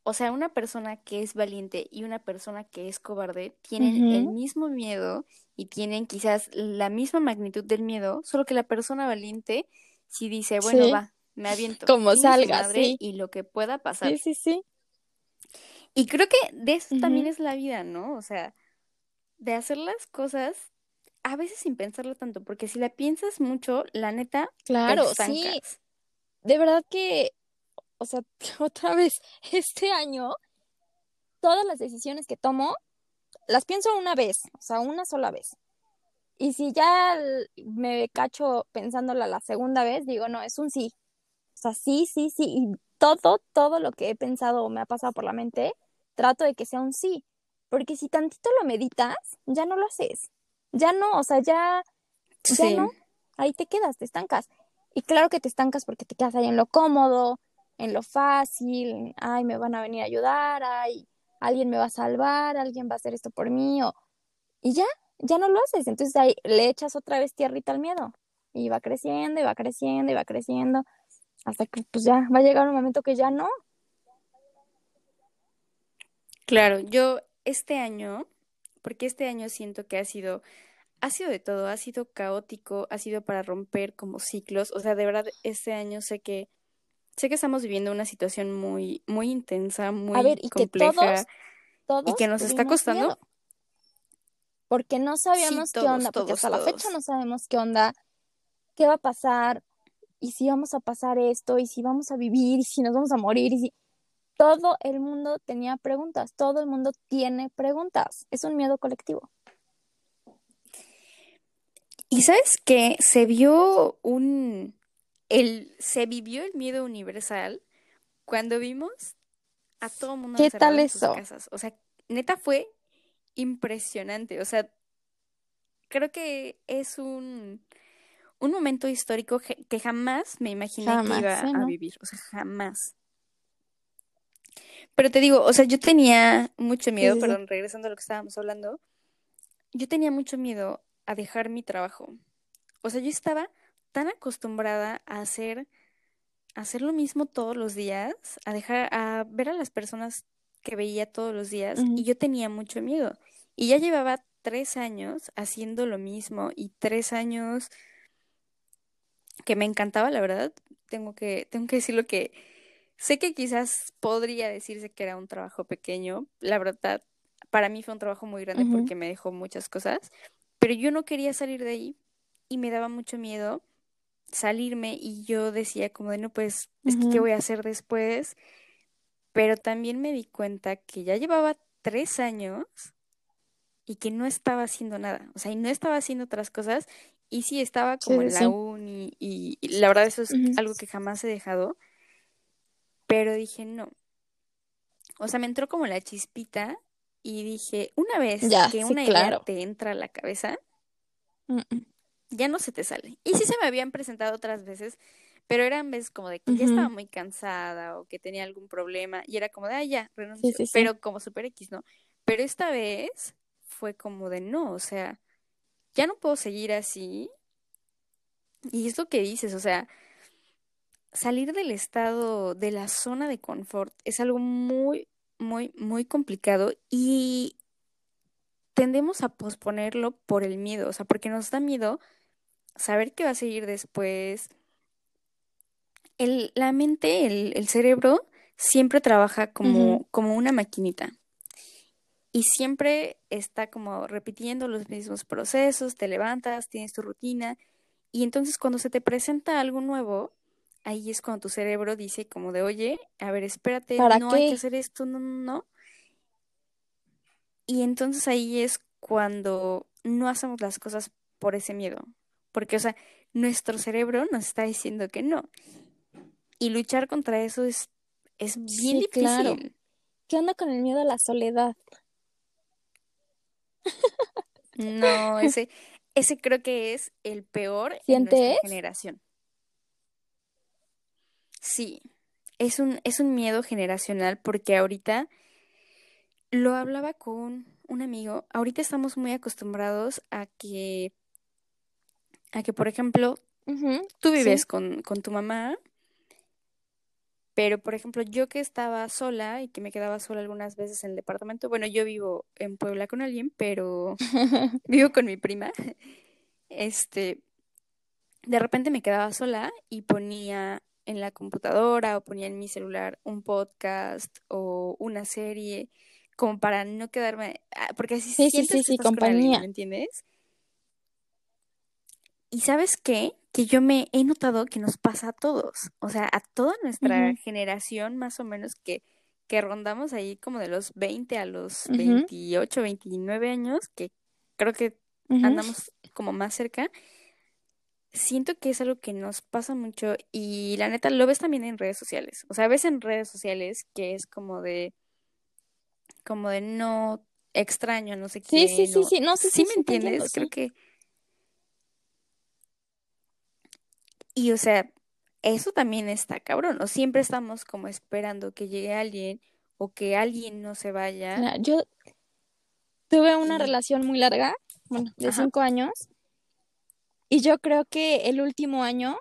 o sea, una persona que es valiente y una persona que es cobarde tienen el mismo miedo y tienen quizás la misma magnitud del miedo, solo que la persona valiente si dice, bueno, va, me aviento. Como salga, sí. Y lo que pueda pasar. Sí, sí, sí. Y creo que de eso también es la vida, ¿no? O sea, de hacer las cosas a veces sin pensarlo tanto, porque si la piensas mucho, la neta, claro, sí. De verdad que o sea, otra vez, este año, todas las decisiones que tomo, las pienso una vez, o sea, una sola vez. Y si ya me cacho pensándola la segunda vez, digo, no, es un sí. O sea, sí, sí, sí. Y todo, todo lo que he pensado o me ha pasado por la mente, trato de que sea un sí. Porque si tantito lo meditas, ya no lo haces. Ya no, o sea, ya, ya no. Ahí te quedas, te estancas. Y claro que te estancas porque te quedas ahí en lo cómodo, en lo fácil, ay, me van a venir a ayudar, ay, alguien me va a salvar, alguien va a hacer esto por mí, o... y ya, ya no lo haces. Entonces ahí le echas otra vez tierrita al miedo. Y va creciendo, y va creciendo, y va creciendo, hasta que pues ya va a llegar un momento que ya no. Claro, yo este año, porque este año siento que ha sido, ha sido de todo, ha sido caótico, ha sido para romper como ciclos, o sea, de verdad, este año sé que sé que estamos viviendo una situación muy, muy intensa, muy A ver, y compleja y que nos está costando. Porque no sabíamos qué onda, porque hasta la fecha no sabemos qué onda, qué va a pasar, y si vamos a pasar esto, y si vamos a vivir, y si nos vamos a morir, y si todo el mundo tenía preguntas, todo el mundo tiene preguntas. Es un miedo colectivo. Y sabes que se vio un el, se vivió el miedo universal cuando vimos a todo el mundo ¿Qué tal en sus casas. O sea, neta fue impresionante. O sea, creo que es un, un momento histórico que jamás me imaginé que iba a vivir. O sea, jamás. Pero te digo, o sea, yo tenía mucho miedo, perdón, regresando a lo que estábamos hablando, yo tenía mucho miedo a dejar mi trabajo. O sea, yo estaba tan acostumbrada a hacer, hacer lo mismo todos los días, a dejar, a ver a las personas que veía todos los días, y yo tenía mucho miedo. Y ya llevaba tres años haciendo lo mismo y tres años que me encantaba, la verdad. Tengo que, tengo que decirlo que sé que quizás podría decirse que era un trabajo pequeño. La verdad, para mí fue un trabajo muy grande porque me dejó muchas cosas, pero yo no quería salir de ahí y me daba mucho miedo salirme y yo decía como de no, pues, es que qué voy a hacer después. Pero también me di cuenta que ya llevaba tres años y que no estaba haciendo nada, o sea, y no estaba haciendo otras cosas y sí estaba como en la uni y, la verdad eso es algo que jamás he dejado, pero dije no. O sea, me entró como la chispita y dije, una vez que una idea te entra a la cabeza, ya no se te sale. Y sí se me habían presentado otras veces, pero eran veces como de que ya estaba muy cansada o que tenía algún problema y era como de, ah, ya, renuncio, pero como super X, ¿no? Pero esta vez fue como de, no, o sea, ya no puedo seguir así. Y es lo que dices, o sea, salir del estado, de la zona de confort, es algo muy, muy, muy complicado y tendemos a posponerlo por el miedo, o sea, porque nos da miedo saber qué va a seguir después. El, la mente, el, el cerebro, siempre trabaja como, como una maquinita y siempre está como repitiendo los mismos procesos, te levantas, tienes tu rutina y entonces cuando se te presenta algo nuevo, ahí es cuando tu cerebro dice como de, oye, a ver, espérate, no hay que hacer esto, no, no, no. Y entonces ahí es cuando no hacemos las cosas por ese miedo, porque, o sea, nuestro cerebro nos está diciendo que no. Y luchar contra eso es, es bien difícil. Claro. ¿Qué onda con el miedo a la soledad? No, ese, ese creo que es el peor en nuestra generación. Sí, es un, es un miedo generacional porque ahorita lo hablaba con un amigo, ahorita estamos muy acostumbrados a que, a que por ejemplo, tú vives con, con tu mamá pero, por ejemplo, yo que estaba sola y que me quedaba sola algunas veces en el departamento, bueno, yo vivo en Puebla con alguien, pero vivo con mi prima. Este, de repente me quedaba sola y ponía en la computadora o ponía en mi celular un podcast o una serie como para no quedarme, ah, porque así sí, sí, sí, sí, compañía. ¿me entiendes? Y sabes qué? Que yo me he notado que nos pasa a todos, o sea, a toda nuestra generación más o menos que, que rondamos ahí como de los 20 a los 28, 29 años, que creo que andamos como más cerca. Siento que es algo que nos pasa mucho y la neta lo ves también en redes sociales. O sea, ves en redes sociales que es como de como de no extraño, no sé qué. Sí, sí, sí, sí, no sé si me entiendes, creo que Y o sea, eso también está cabrón, ¿no? Siempre estamos como esperando que llegue alguien o que alguien no se vaya. yo tuve una relación muy larga, bueno, de cinco años, y yo creo que el último año,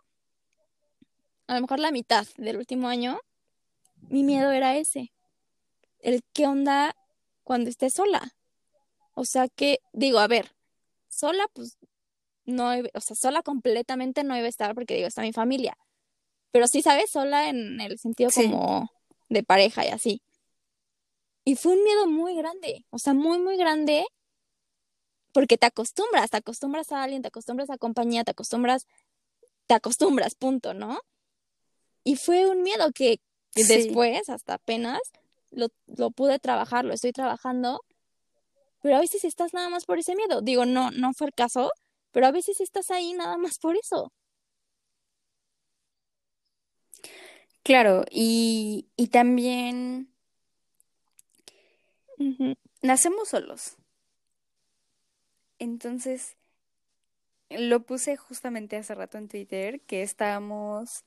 a lo mejor la mitad del último año, mi miedo era ese, el qué onda cuando esté sola. O sea que, digo, a ver, sola, pues no, o sea, sola completamente no iba a estar porque digo, está mi familia. Pero sí, ¿sabes? Sola en el sentido como de pareja y así. Y fue un miedo muy grande, o sea, muy, muy grande, porque te acostumbras, te acostumbras a alguien, te acostumbras a compañía, te acostumbras, te acostumbras, punto, ¿no? Y fue un miedo que, después, hasta apenas, lo, lo pude trabajar, lo estoy trabajando, pero a veces estás nada más por ese miedo. Digo, no, no fue el caso, pero a veces estás ahí nada más por eso. Claro, y, y también nacemos solos. Entonces, lo puse justamente hace rato en Twitter, que estábamos,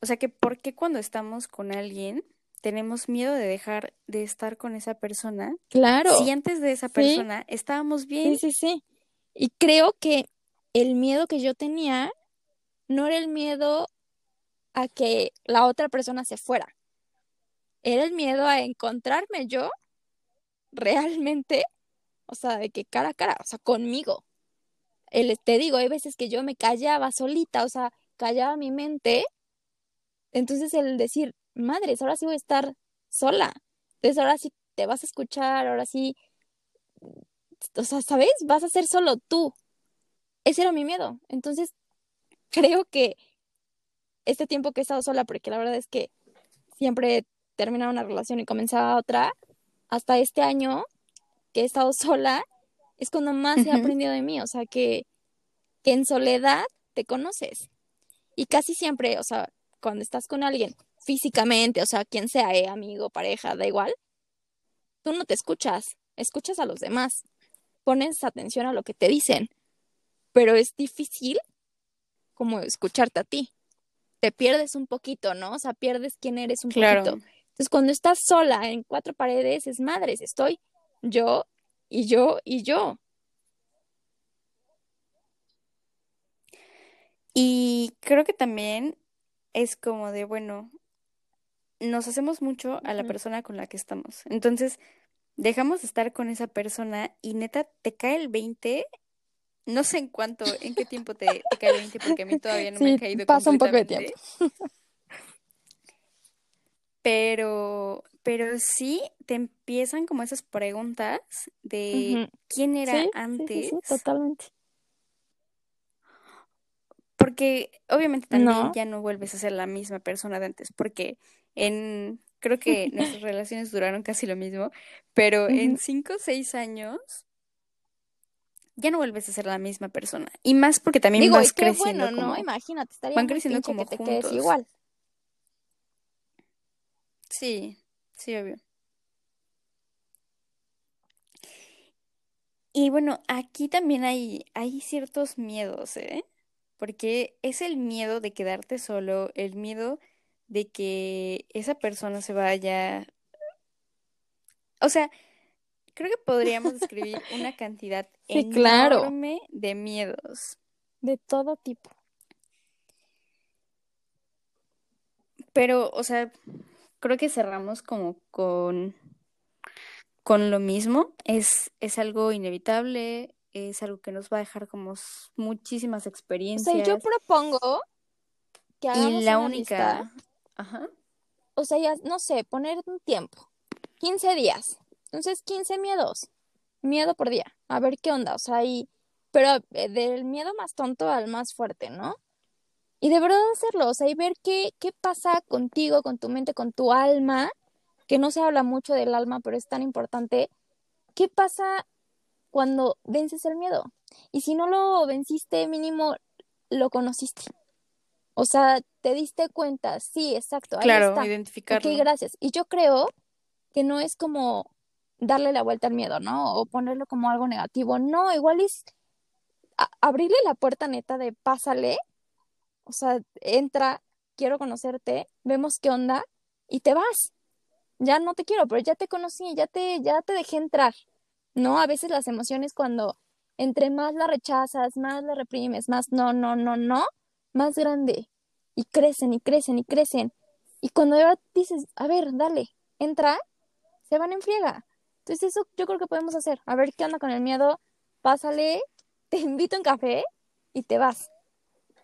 o sea, que por qué cuando estamos con alguien tenemos miedo de dejar de estar con esa persona. Claro. Si antes de esa persona estábamos bien. Sí, sí, sí. Y creo que el miedo que yo tenía no era el miedo a que la otra persona se fuera. Era el miedo a encontrarme yo realmente, o sea, de que cara a cara, o sea, conmigo. El, te digo, hay veces que yo me callaba solita, o sea, callaba mi mente, entonces el decir, madres, ahora sí voy a estar sola, entonces ahora sí te vas a escuchar, ahora sí, o sea, ¿sabes? Vas a ser solo tú. Ese era mi miedo. Entonces, creo que este tiempo que he estado sola, porque la verdad es que siempre terminaba una relación y comenzaba otra, hasta este año que he estado sola, es cuando más he aprendido de mí, o sea, que, que en soledad te conoces. Y casi siempre, o sea, cuando estás con alguien físicamente, o sea, quien sea, eh, amigo, pareja, da igual, tú no te escuchas, escuchas a los demás, pones atención a lo que te dicen, pero es difícil como escucharte a ti. Te pierdes un poquito, ¿no? O sea, pierdes quién eres un claro. poquito. Entonces, cuando estás sola en cuatro paredes, es madres, estoy yo y yo y yo. Y creo que también es como de, bueno, nos hacemos mucho a la persona con la que estamos. Entonces, dejamos de estar con esa persona y neta, te cae el 20. No sé en cuánto, en qué tiempo te, cae el 20, porque a mí todavía no me ha caído pasa un poco de tiempo. Pero, pero sí te empiezan como esas preguntas de quién era antes. Sí, totalmente. Porque obviamente también ya no vuelves a ser la misma persona de antes, porque en, creo que nuestras relaciones duraron casi lo mismo, pero en cinco o seis años ya no vuelves a ser la misma persona. Y más porque también vas creciendo bueno, ¿no? Imagínate, estaría van creciendo como que te quedes igual. Sí, sí, obvio. Y bueno, aquí también hay, hay ciertos miedos, ¿eh? Porque es el miedo de quedarte solo, el miedo de que esa persona se vaya. O sea, creo que podríamos describir una cantidad enorme de miedos. De todo tipo. Pero, o sea, creo que cerramos como con, con lo mismo. Es, es algo inevitable, es algo que nos va a dejar como muchísimas experiencias. O sea, yo propongo que hagamos y la única Ajá. O sea, ya, no sé, poner un tiempo. 15 días. Entonces, 15 miedos. Miedo por día. A ver qué onda. O sea, y, pero eh, del miedo más tonto al más fuerte, ¿no? Y de verdad hacerlo. O sea, y ver qué, qué pasa contigo, con tu mente, con tu alma. Que no se habla mucho del alma, pero es tan importante. ¿Qué pasa cuando vences el miedo? Y si no lo venciste, mínimo lo conociste. O sea, te diste cuenta, sí, exacto. Ahí claro, está. identificarlo. Ok, gracias. Y yo creo que no es como darle la vuelta al miedo, ¿no? O ponerlo como algo negativo. No, igual es abrirle la puerta neta de pásale. O sea, entra, quiero conocerte, vemos qué onda y te vas. Ya no te quiero, pero ya te conocí, ya te, ya te dejé entrar. No, a veces las emociones cuando entre más la rechazas, más la reprimes, más no, no, no, no, más grande y crecen y crecen y crecen. Y cuando dices, a ver, dale, entra, se van en friega. Entonces eso yo creo que podemos hacer. A ver qué onda con el miedo, pásale, te invito en café y te vas.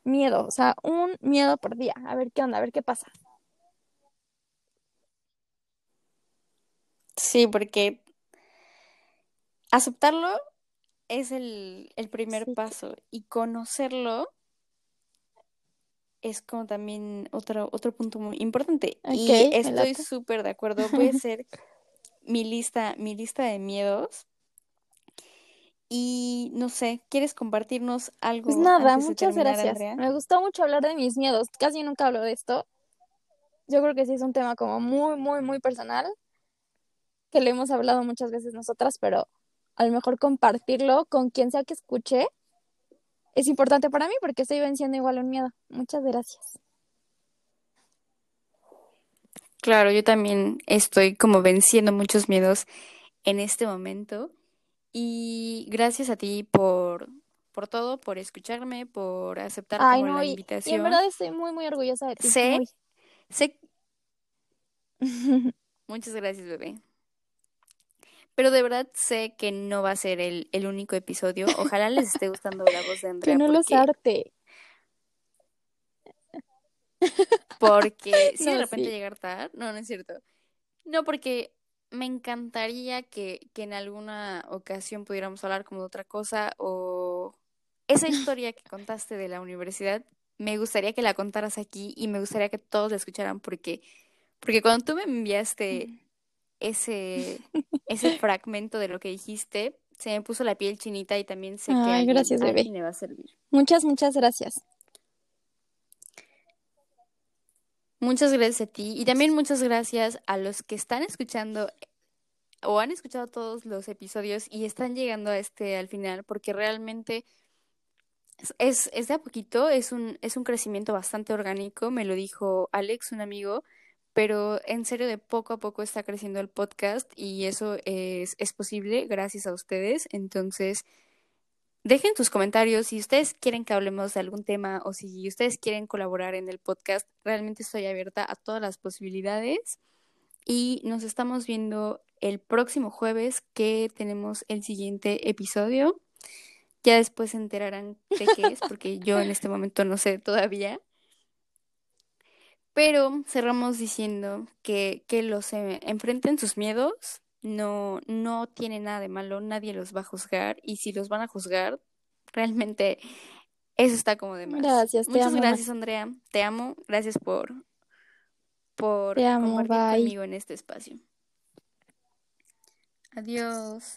Miedo, o sea, un miedo por día. A ver qué onda, a ver qué pasa. Sí, porque aceptarlo es el, primer paso y conocerlo es como también otro, otro punto muy importante. y estoy súper de acuerdo. Voy a hacer mi lista, mi lista de miedos. Y no sé, ¿quieres compartirnos algo? Pues nada, muchas gracias. Me gustó mucho hablar de mis miedos. Casi nunca hablo de esto. Yo creo que sí es un tema como muy, muy, muy personal. Que le hemos hablado muchas veces nosotras, pero a lo mejor compartirlo con quien sea que escuche es importante para mí porque estoy venciendo igual un miedo. Muchas gracias. Claro, yo también estoy como venciendo muchos miedos en este momento y gracias a ti por, por todo, por escucharme, por aceptar la invitación. Y en verdad estoy muy, muy orgullosa de ti. Sé, sé. Muchas gracias, bebé. Pero de verdad sé que no va a ser el, único episodio. Ojalá les esté gustando la voz de Andrea. Que no los arte. Porque si de No, repente sí. llegar tarde, no, no es cierto. No, porque me encantaría que, que en alguna ocasión pudiéramos hablar como de otra cosa o esa historia que contaste de la universidad, me gustaría que la contaras aquí y me gustaría que todos la escucharan porque, porque cuando tú me enviaste ese, ese fragmento de lo que dijiste, se me puso la piel chinita y también sé que Ay, gracias, alguien le va a servir. Muchas, muchas gracias. Muchas gracias a ti y también muchas gracias a los que están escuchando o han escuchado todos los episodios y están llegando a este al final porque realmente es, es, de a poquito, es un, es un crecimiento bastante orgánico, me lo dijo Alex, un amigo, pero en serio de poco a poco está creciendo el podcast y eso es, es posible gracias a ustedes. Entonces, dejen sus comentarios si ustedes quieren que hablemos de algún tema o si ustedes quieren colaborar en el podcast. Realmente estoy abierta a todas las posibilidades y nos estamos viendo el próximo jueves que tenemos el siguiente episodio. Ya después se enterarán qué es, porque yo en este momento no sé todavía. Pero cerramos diciendo que, que los eh, enfrenten sus miedos, no, no tiene nada de malo, nadie los va a juzgar y si los van a juzgar, realmente eso está como de más. Gracias, te Muchas amo. gracias, Andrea. Te amo. Gracias por, por amo, compartir bye. conmigo en este espacio. Adiós.